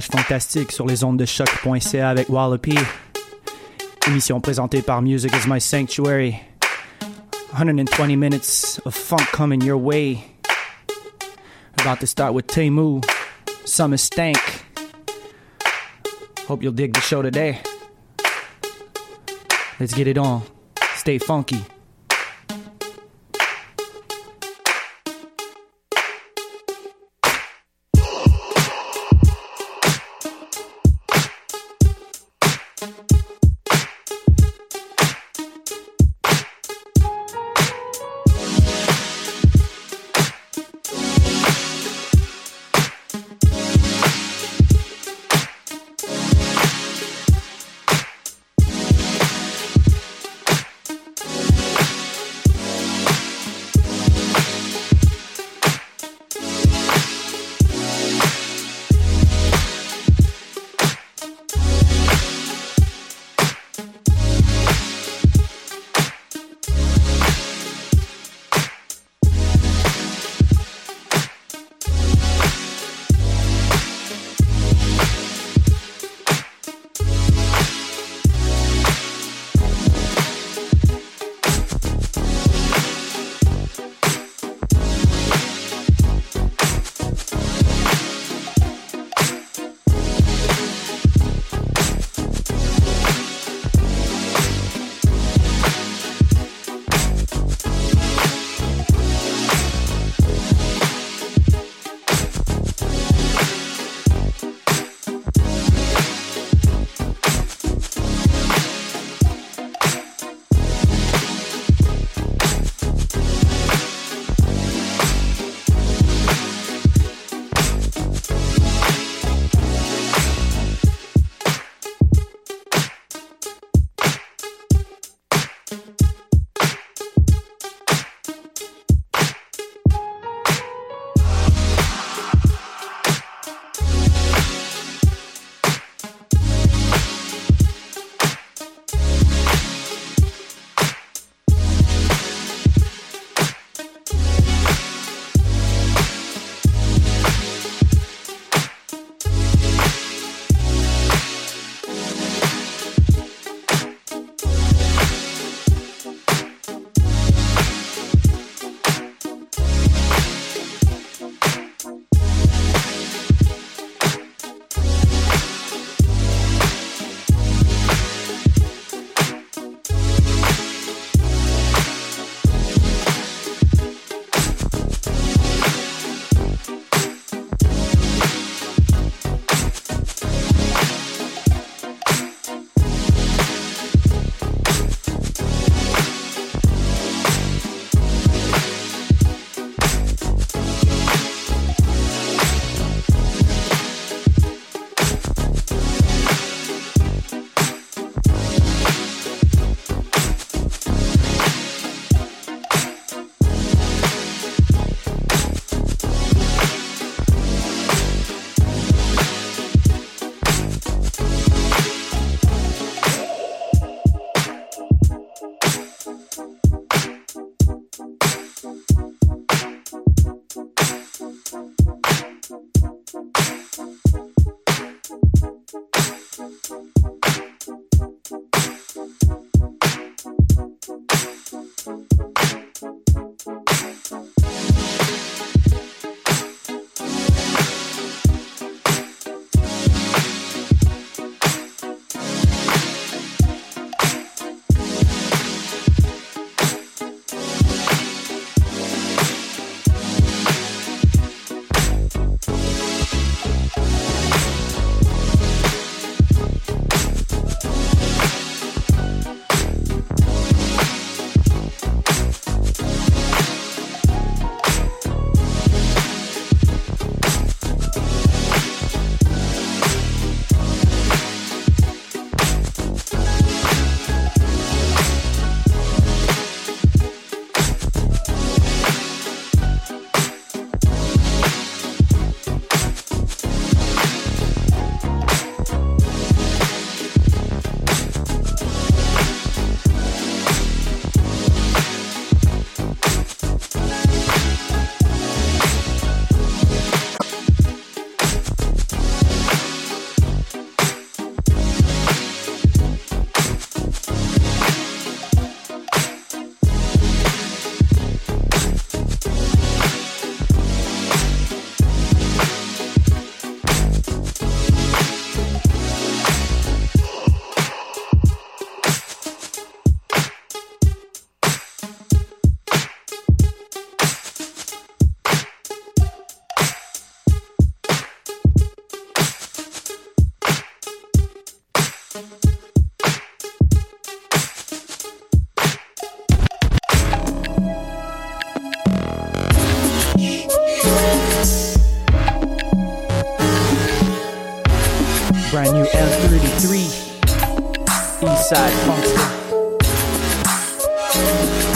Voyage Fantastique sur les ondes de choq.ca avec Wallopy. Émission présentée par Music is My Sanctuary. 120 minutes of funk coming your way. About to start with Temu, Summer Stank. Hope you'll dig the show today. Let's get it on. Stay funky.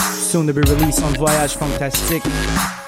Soon to be released on Voyage Fantastique.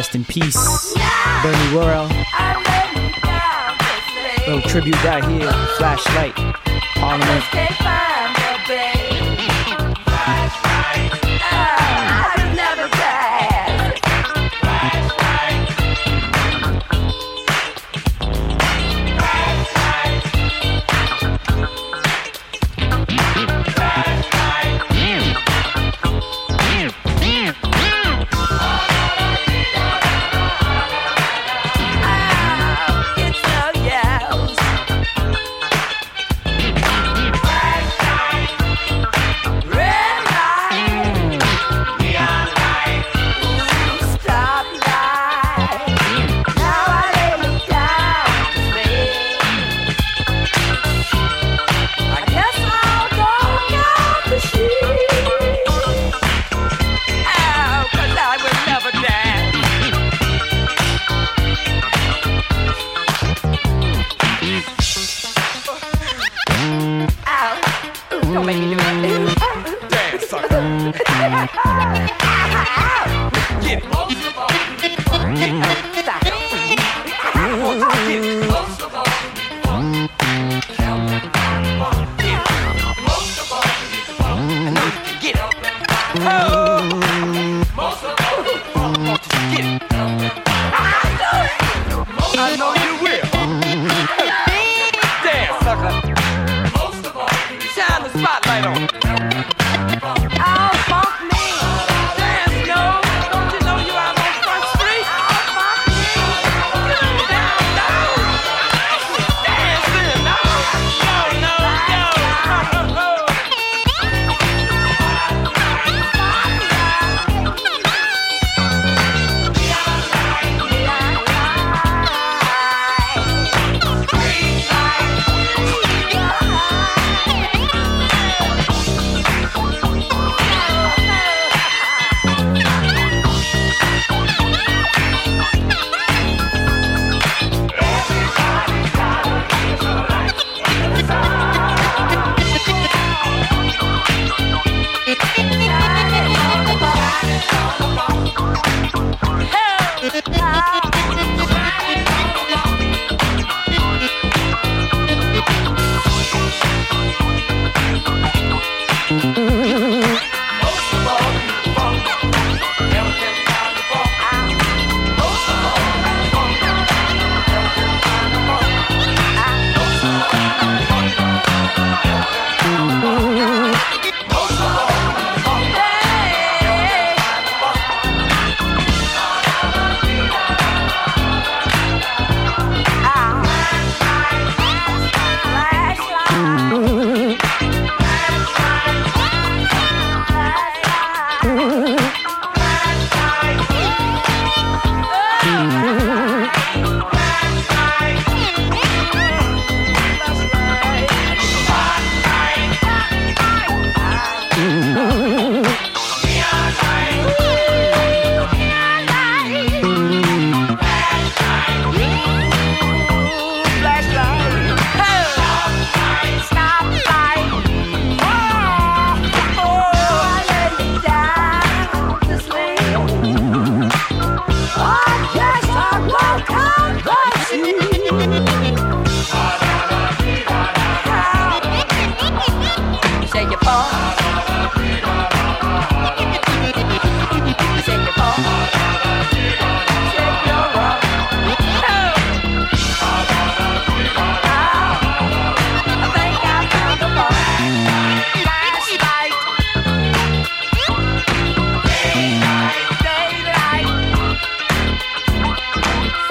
Rest in peace, yeah. Bernie Worrell. Little tribute right here, flashlight, Parliament.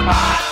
my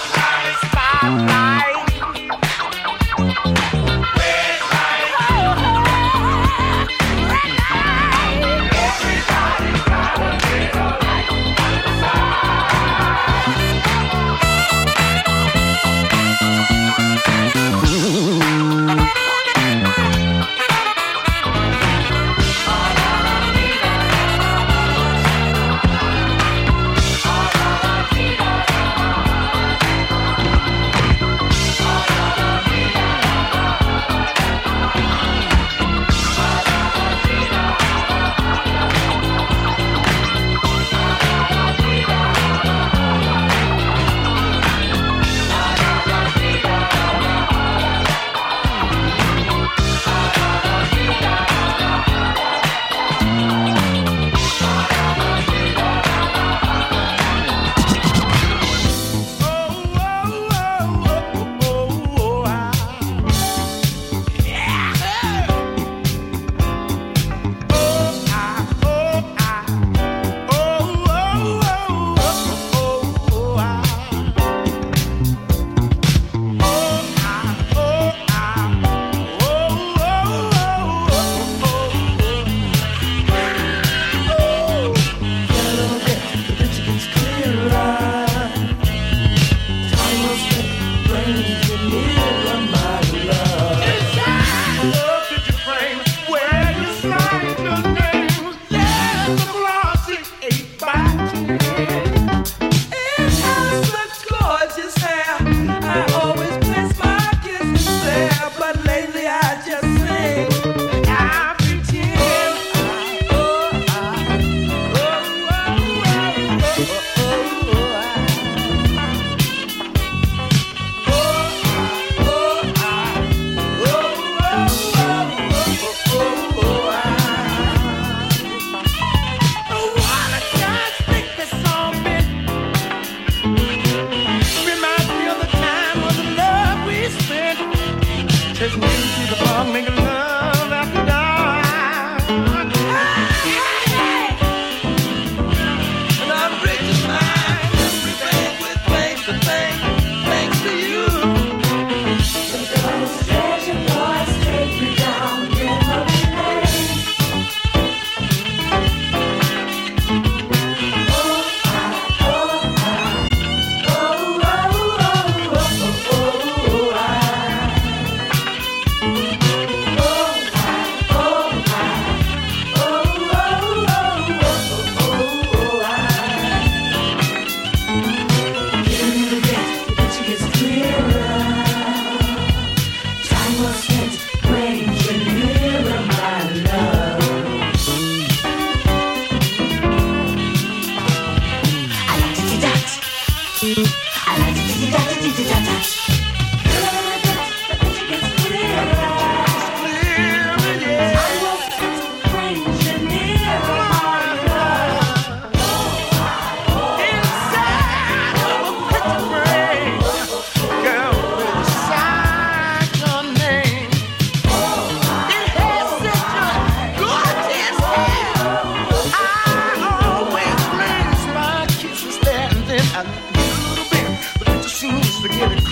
Seems to get it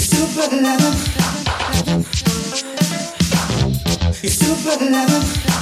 super lover, super lover. Hey,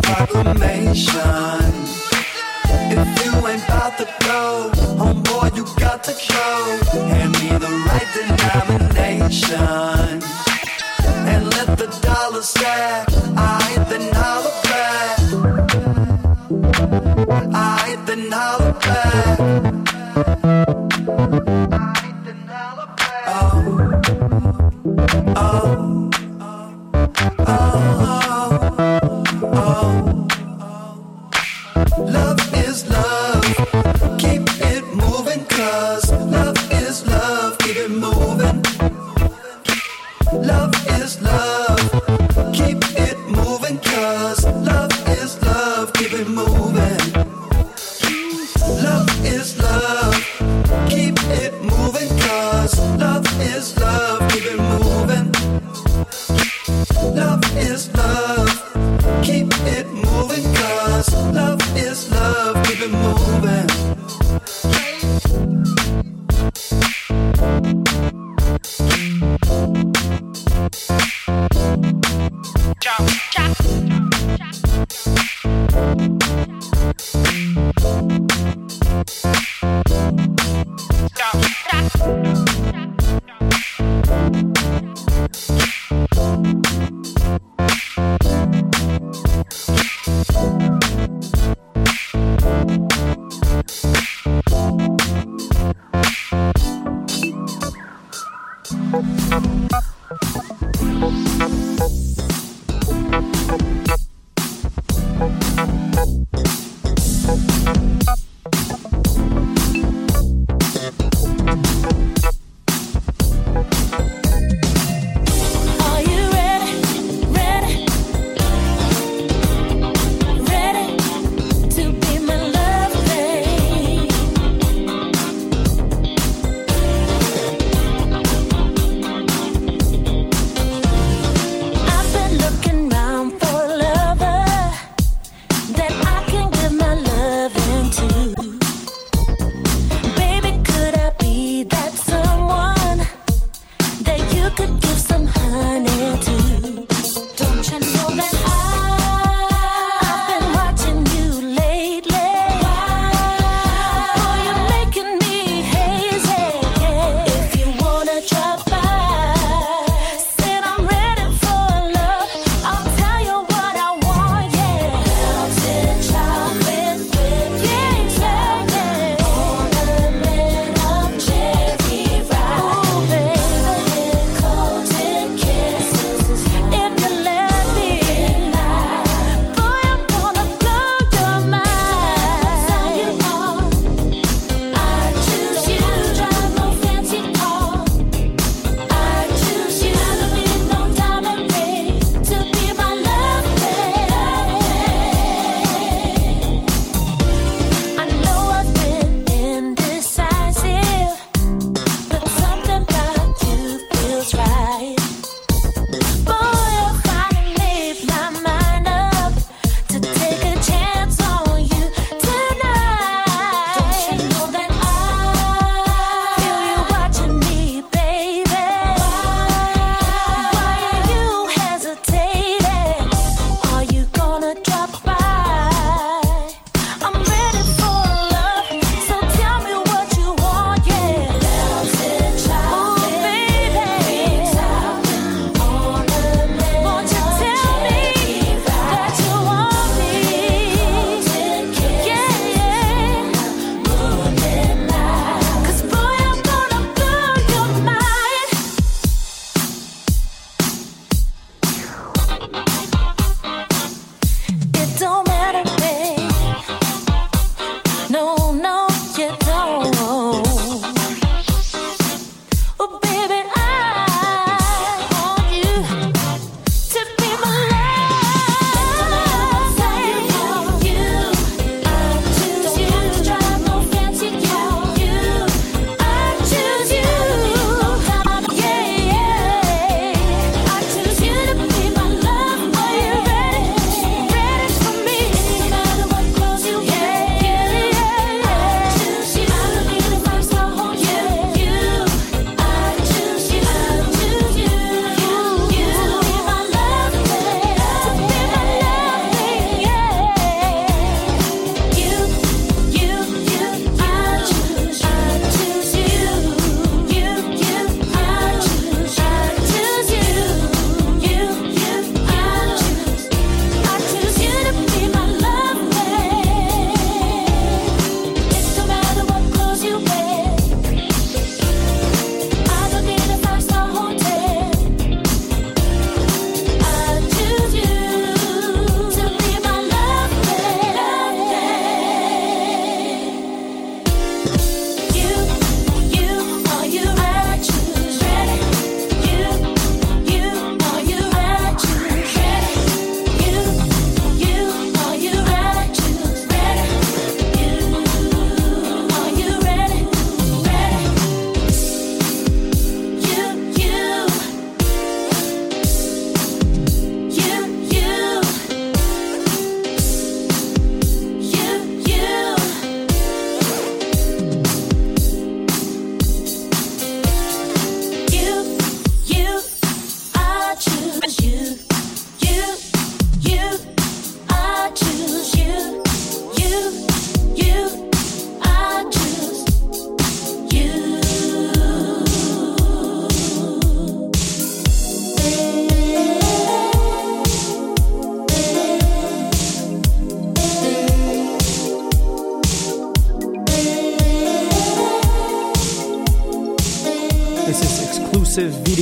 proclamation. If you ain't about to go, homeboy, you got to go. Hand me the right denomination. And let the dollar stack. I ain't then holler back. I ain't then holler back.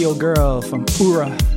Exclusive Girl from Ura.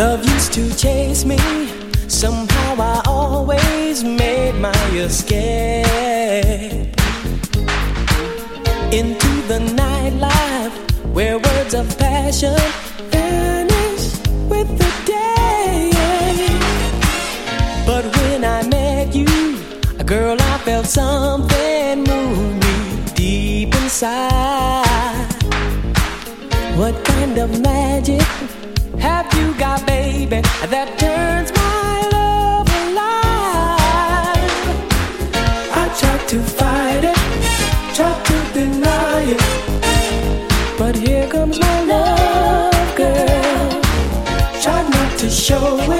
Love used to chase me. Somehow I always made my escape into the nightlife where words of passion vanish with the day. But when I met you, a girl, I felt something move me deep inside. What kind of magic? have you got, baby, that turns my love alive? I try to fight it, try to deny it, but here comes my love, girl. Tried not to show it.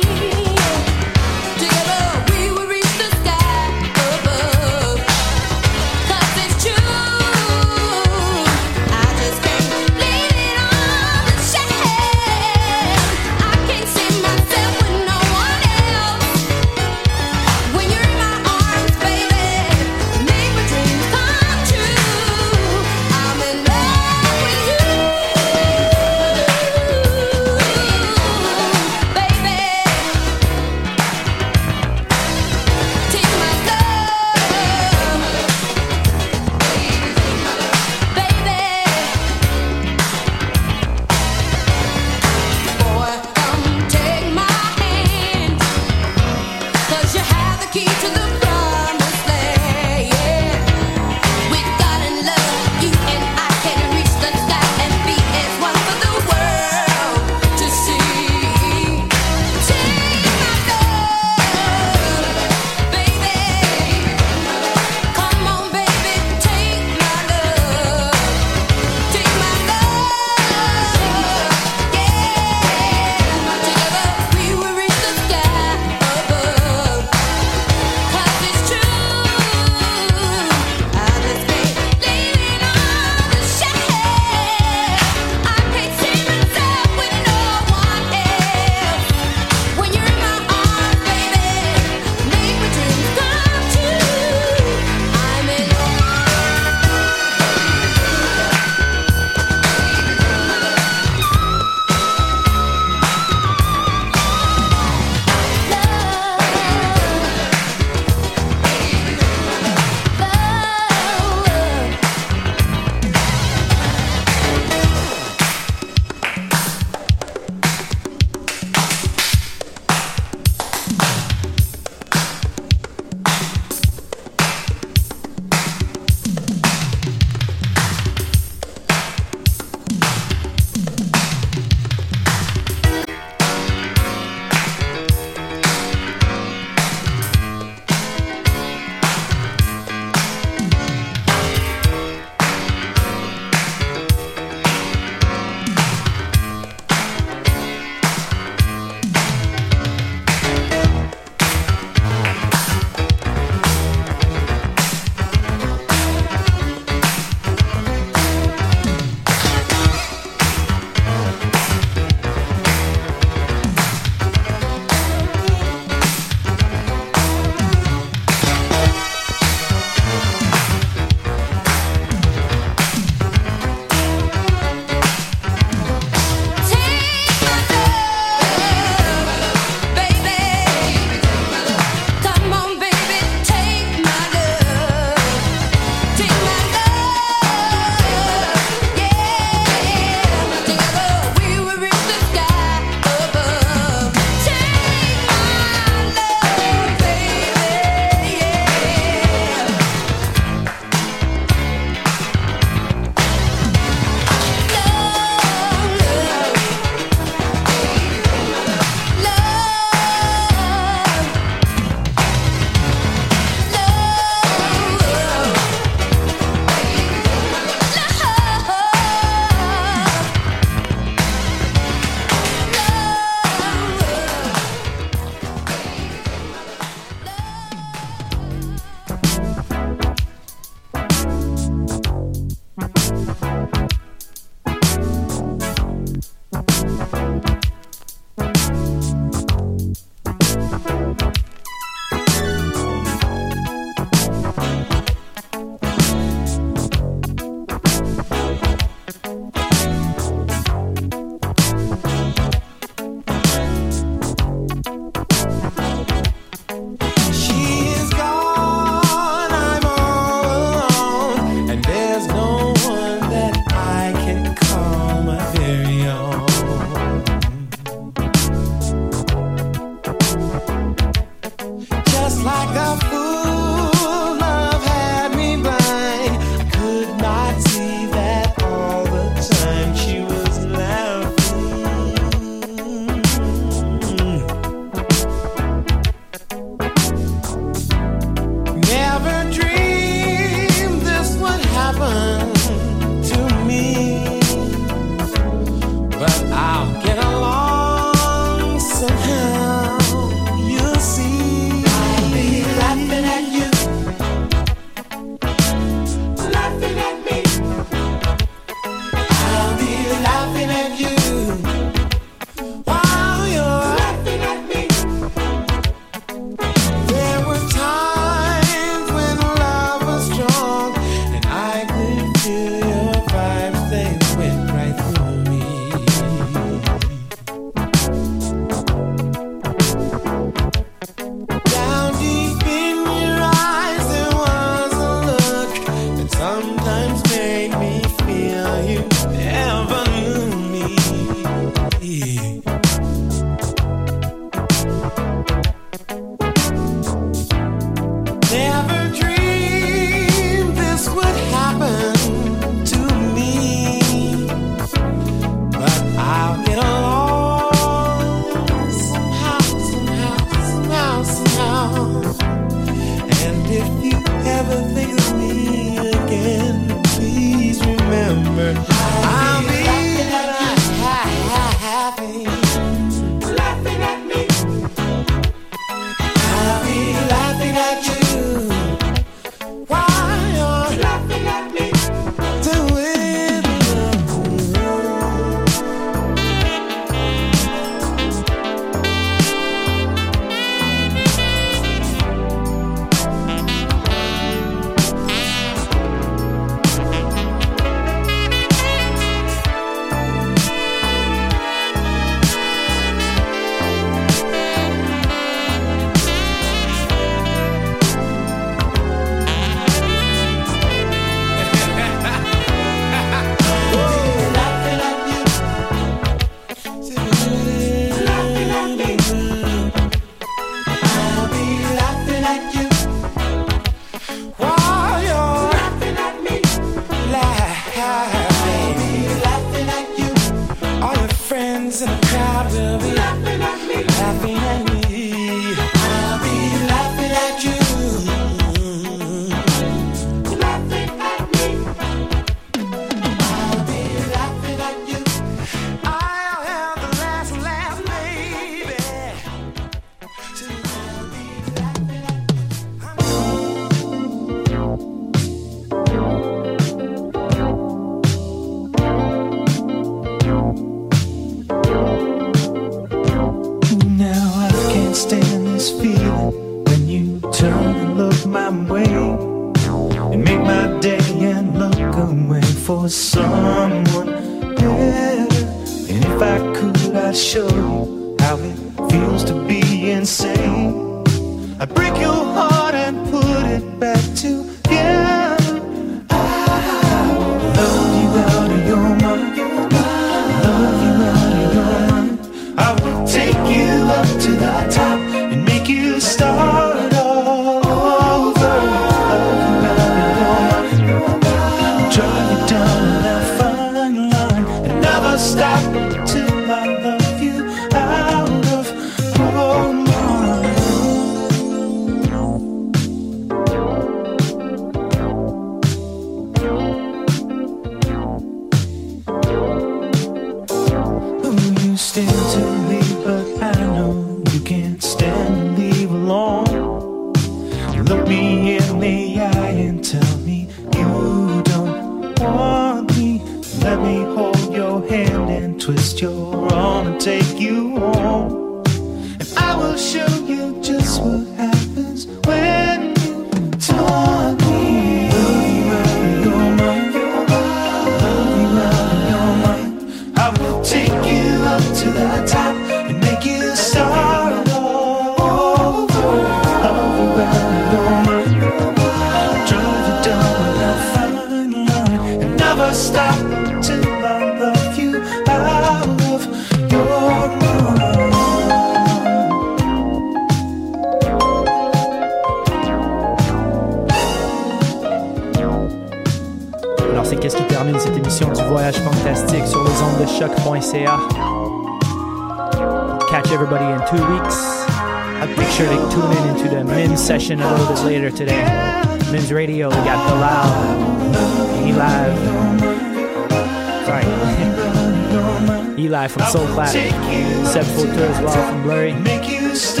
from Soul Clap, Seb Fauteux as well from Blurry. Merci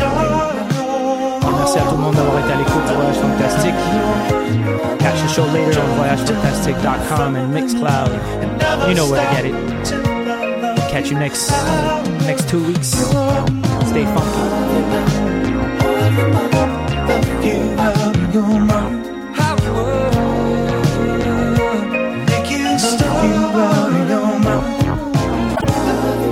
à tout le monde d'avoir été à l'écoute de Voyage Fantastique. Catch the show later on voyagefantastique.com and Mixcloud. You know where to get it. Catch you next next two weeks. Stay funky.